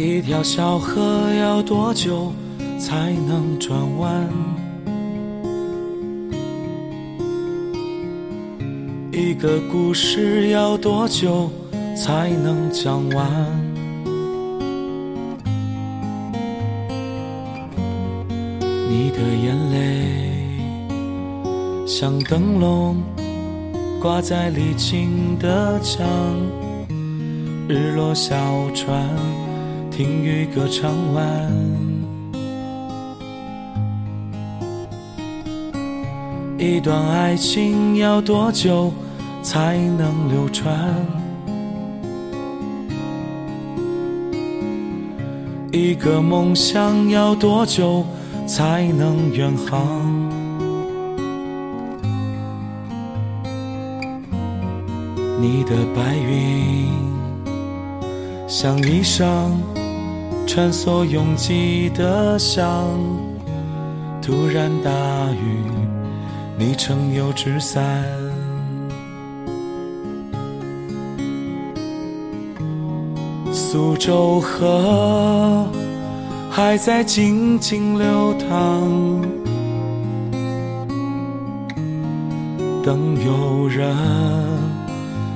一条小河要多久才能转弯？一个故事要多久才能讲完？你的眼泪像灯笼挂在沥青的墙，日落小船听雨歌唱完。一段爱情要多久？才能流传。一个梦想要多久才能远航？你的白云像衣裳，穿梭拥挤的巷。突然大雨，你撑油纸伞。苏州河还在静静流淌，等有人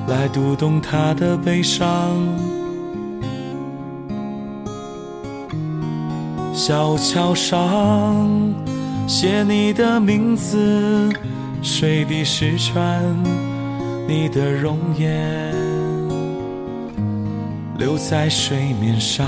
来读懂他的悲伤。小桥上写你的名字，水滴石穿你的容颜。留在水面上。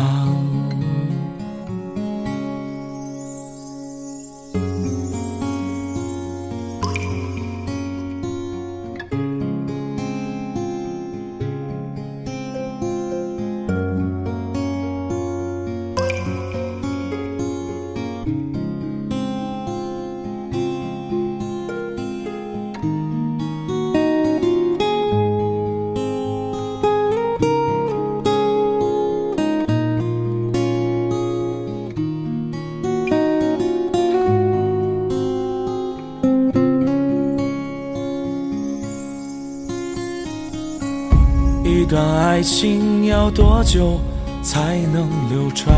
一段爱情要多久才能流传？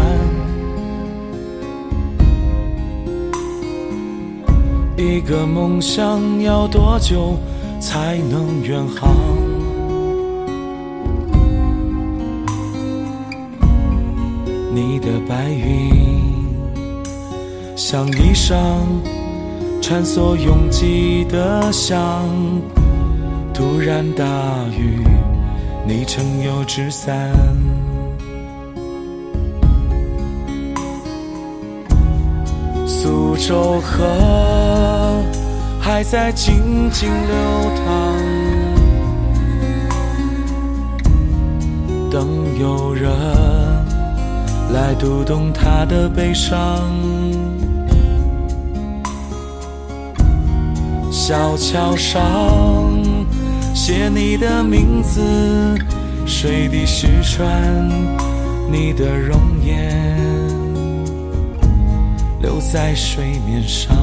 一个梦想要多久才能远航？你的白云像衣裳，穿梭拥挤的巷。突然大雨。你撑油纸伞，苏州河还在静静流淌，等有人来读懂他的悲伤。小桥上。写你的名字，水滴石穿你的容颜，留在水面上。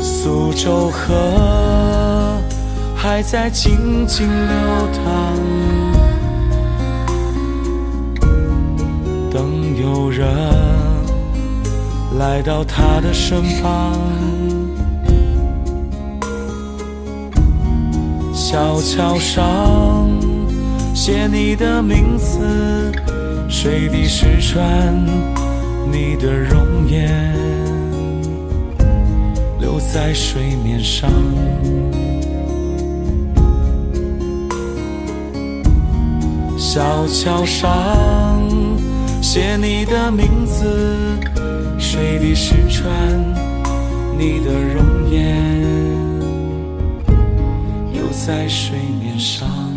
苏州河还在静静流淌，等有人。来到他的身旁，小桥上写你的名字，水滴石穿你的容颜，留在水面上。小桥上写你的名字。水滴石穿你的容颜，留在水面上。